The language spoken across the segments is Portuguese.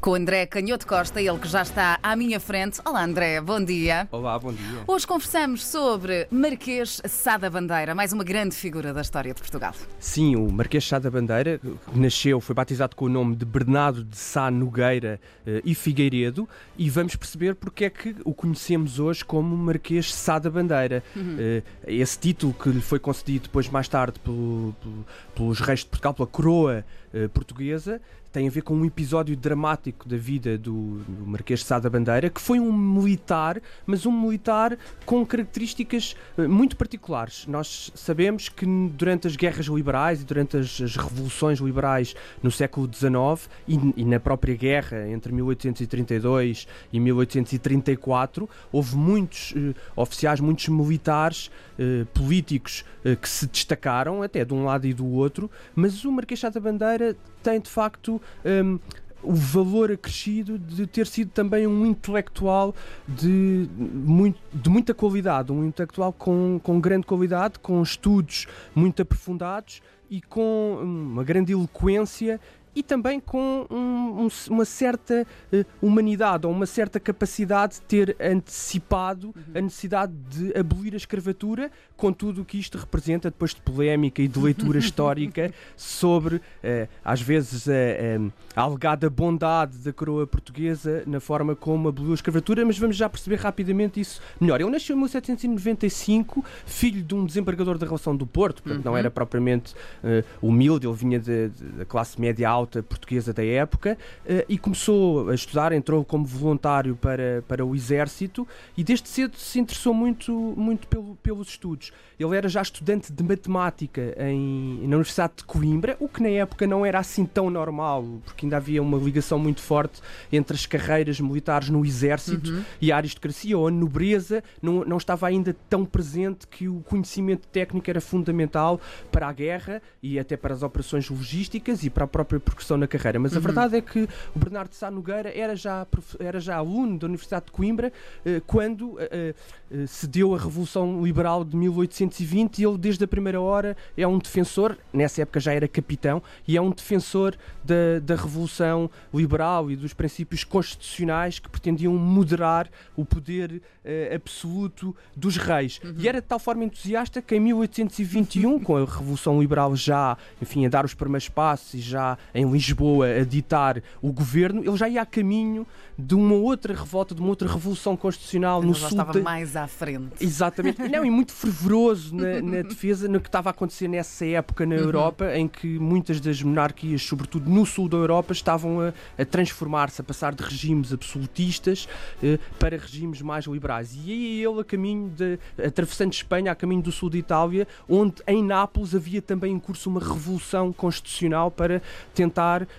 Com o André Canhoto Costa, ele que já está à minha frente. Olá, André, bom dia. Olá, bom dia. Hoje conversamos sobre Marquês Sá da Bandeira, mais uma grande figura da história de Portugal. Sim, o Marquês de Sá da Bandeira nasceu, foi batizado com o nome de Bernardo de Sá Nogueira uh, e Figueiredo e vamos perceber porque é que o conhecemos hoje como Marquês Sá da Bandeira. Uhum. Uh, esse título que lhe foi concedido depois, mais tarde, pelo, pelo, pelos reis de Portugal, pela coroa uh, portuguesa, tem a ver com um episódio dramático da vida do, do Marquês de Sá da Bandeira, que foi um militar, mas um militar com características uh, muito particulares. Nós sabemos que durante as guerras liberais e durante as, as revoluções liberais no século XIX e, e, na própria guerra entre 1832 e 1834, houve muitos uh, oficiais, muitos militares, uh, políticos que se destacaram, até de um lado e do outro, mas o Marquês de Sá da Bandeira tem de facto um, o valor acrescido de ter sido também um intelectual de, muito, de muita qualidade, um intelectual com, com grande qualidade, com estudos muito aprofundados e com uma grande eloquência e também com um, um, uma certa uh, humanidade ou uma certa capacidade de ter antecipado uhum. a necessidade de abolir a escravatura, com tudo o que isto representa depois de polémica e de leitura histórica sobre, uh, às vezes, a, a, alegada bondade da coroa portuguesa na forma como aboliu a escravatura, mas vamos já perceber rapidamente isso melhor. Ele nasceu em 1795, filho de um desembargador da relação do Porto, portanto uhum. não era propriamente uh, humilde, ele vinha da classe média alta portuguesa da época uh, e começou a estudar, entrou como voluntário para, para o exército e desde cedo se interessou muito, muito pelo, pelos estudos. Ele era já estudante de matemática em, na Universidade de Coimbra, o que na época não era assim tão normal, porque ainda havia uma ligação muito forte entre as carreiras militares no exército uhum. e a aristocracia ou a nobreza não, não estava ainda tão presente que o conhecimento técnico era fundamental para a guerra e até para as operações logísticas e para a própria progressão na carreira. Mas uhum. a verdade é que o Bernardo Sá Nogueira era já, era já aluno da Universidade de Coimbra eh, quando eh, eh, se deu a Revolução Liberal de 1820 e ele, desde a primeira hora, é um defensor, nessa época já era capitão, e é um defensor da, da Revolução Liberal e dos princípios constitucionais que pretendiam moderar o poder absoluto dos reis. Uhum. E era de tal forma entusiasta que em 1821, com a Revolução Liberal já, enfim, a dar os primeiros passos e já em Lisboa a ditar o governo, ele já ia a caminho de uma outra revolta, de uma outra revolução constitucional no já sul. estava de... mais à frente. Exatamente. Não, e muito fervoroso na, na, defesa no que estava a acontecer nessa época na uhum. Europa, em que muitas das monarquias, sobretudo no sul da Europa, estavam a, a transformar-se, a passar de regimes absolutistas eh, para regimes mais liberais. E aí ele a caminho de, atravessando Espanha, a caminho do sul de Itália, onde em Nápoles havia também em curso uma revolução constitucional para tentar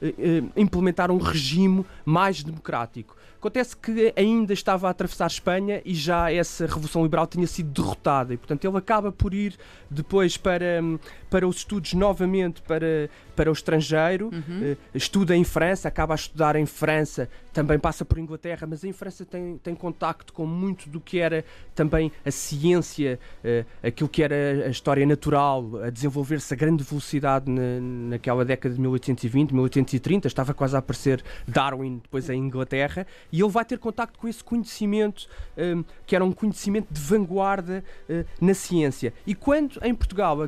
eh, eh, implementar um regime mais democrático. Acontece que ainda estava a atravessar Espanha e já essa Revolução Liberal tinha sido derrotada. E, portanto, ele acaba por ir depois para, para os estudos novamente para, para o estrangeiro, uhum. uh, estuda em França, acaba a estudar em França, também passa por Inglaterra, mas em França tem, tem contacto com muito do que era também a ciência, uh, aquilo que era a história natural, a desenvolver-se a grande velocidade na, naquela década de 1820, 1830, estava quase a aparecer Darwin depois em Inglaterra e ele vai ter contacto com esse conhecimento, um, que era um conhecimento de vanguarda uh, na ciência. E quando em Portugal a,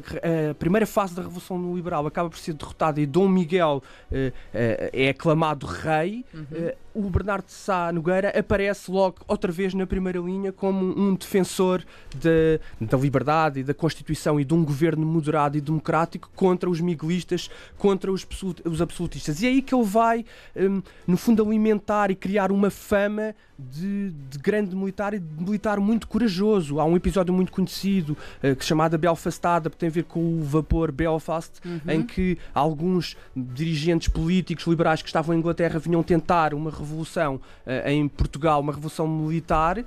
a, primeira fase da Revolução Liberal acaba por ser derrotada e Dom Miguel uh, uh, é aclamado rei, uhum o Bernardo de Sá Nogueira aparece logo outra vez na primeira linha como um defensor de, da liberdade e da Constituição e de um governo moderado e democrático contra os miguelistas, contra os, absolutistas. E é aí que ele vai, um, no fundo, alimentar e criar uma fama de, de, grande militar e de militar muito corajoso. Há um episódio muito conhecido uh, chamado Belfastada, que tem a ver com o vapor Belfast, uhum. em que alguns dirigentes políticos liberais que estavam em Inglaterra vinham tentar uma revolução uh, em Portugal, uma revolução militar, uh,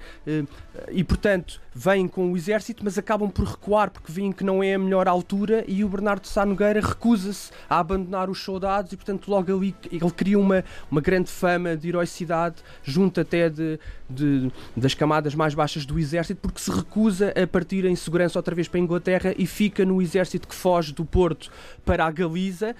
e portanto vêm com o exército, mas acabam por recuar porque veem que não é a melhor altura e o Bernardo de Sá Nogueira recusa-se a abandonar os soldados e portanto logo ali ele cria uma, uma grande fama de heroicidade junto até de, de, das camadas mais baixas do exército porque se recusa a partir em segurança outra vez para a Inglaterra e fica no exército que foge do Porto para a Galiza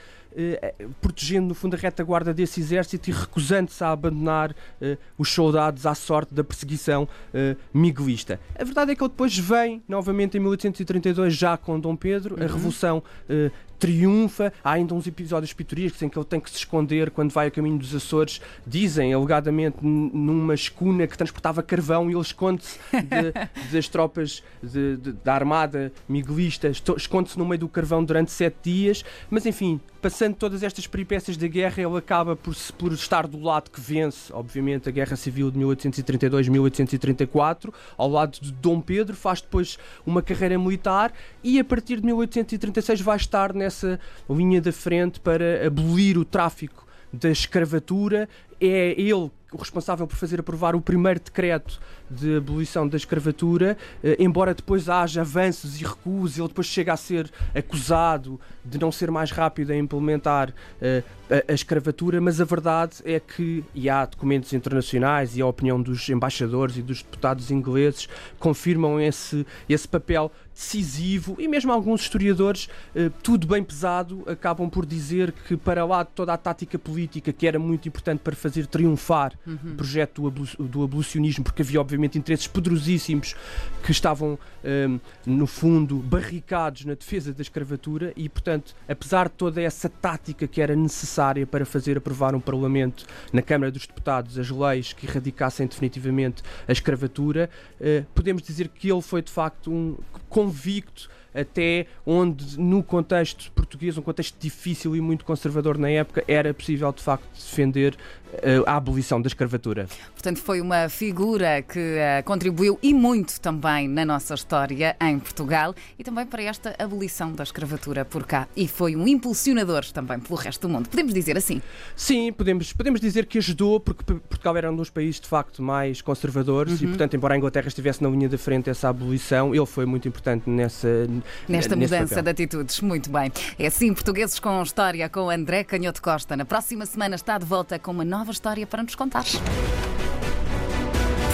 protegendo no fundo a retaguarda desse exército e recusando-se a abandonar eh, os soldados à sorte da perseguição eh, miguelista. A verdade é que ele depois vem novamente em 1832 já com Dom Pedro, a Revolução eh, triunfa. Há ainda uns episódios pitorescos em que ele tem que se esconder quando vai a caminho dos Açores. Dizem, alegadamente, numa escuna que transportava carvão e ele esconde-se de- das tropas de- de- da armada miguelista, esconde-se no meio do carvão durante sete dias. Mas, enfim, passando todas estas peripécias da guerra, ele acaba por, por estar do lado que vence, obviamente, a Guerra Civil de 1832-1834, ao lado de Dom Pedro, faz depois uma carreira militar e a partir de 1836 vai estar nessa linha da frente para abolir o tráfico da escravatura. É ele o responsável por fazer aprovar o primeiro decreto de abolição da escravatura, eh, embora depois haja avanços e recuos, ele depois chega a ser acusado de não ser mais rápido a implementar eh, a, escravatura, mas a verdade é que, e há documentos internacionais e a opinião dos embaixadores e dos deputados ingleses confirmam esse, esse papel decisivo e mesmo alguns historiadores, eh, tudo bem pesado, acabam por dizer que para lá de toda a tática política que era muito importante para fazer triunfar o projeto do, do abolicionismo, porque havia obviamente interesses poderosíssimos que estavam eh, no fundo barricados na defesa da escravatura e portanto, apesar de toda essa tática que era necessária para fazer aprovar um Parlamento na Câmara dos Deputados as leis que erradicassem definitivamente a escravatura, eh, podemos dizer que ele foi de facto um convicto até onde no contexto português, um contexto difícil e muito conservador na época, era possível de facto defender a abolição da escravatura. Portanto, foi uma figura que eh, contribuiu e muito também na nossa história em Portugal e também para esta abolição da escravatura por cá. E foi um impulsionador também pelo resto do mundo. Podemos dizer assim. Sim, podemos, podemos dizer que ajudou, porque Portugal era um dos países de facto mais conservadores e, portanto, embora a Inglaterra estivesse na linha da frente essa abolição, ele foi muito importante nessa, Nesta mudança papel. de atitudes. Muito bem. É assim, Portugueses com História, com André Canhoto Costa. Na próxima semana está de volta com uma nova história para nos contar.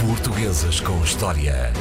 Portuguesas com História.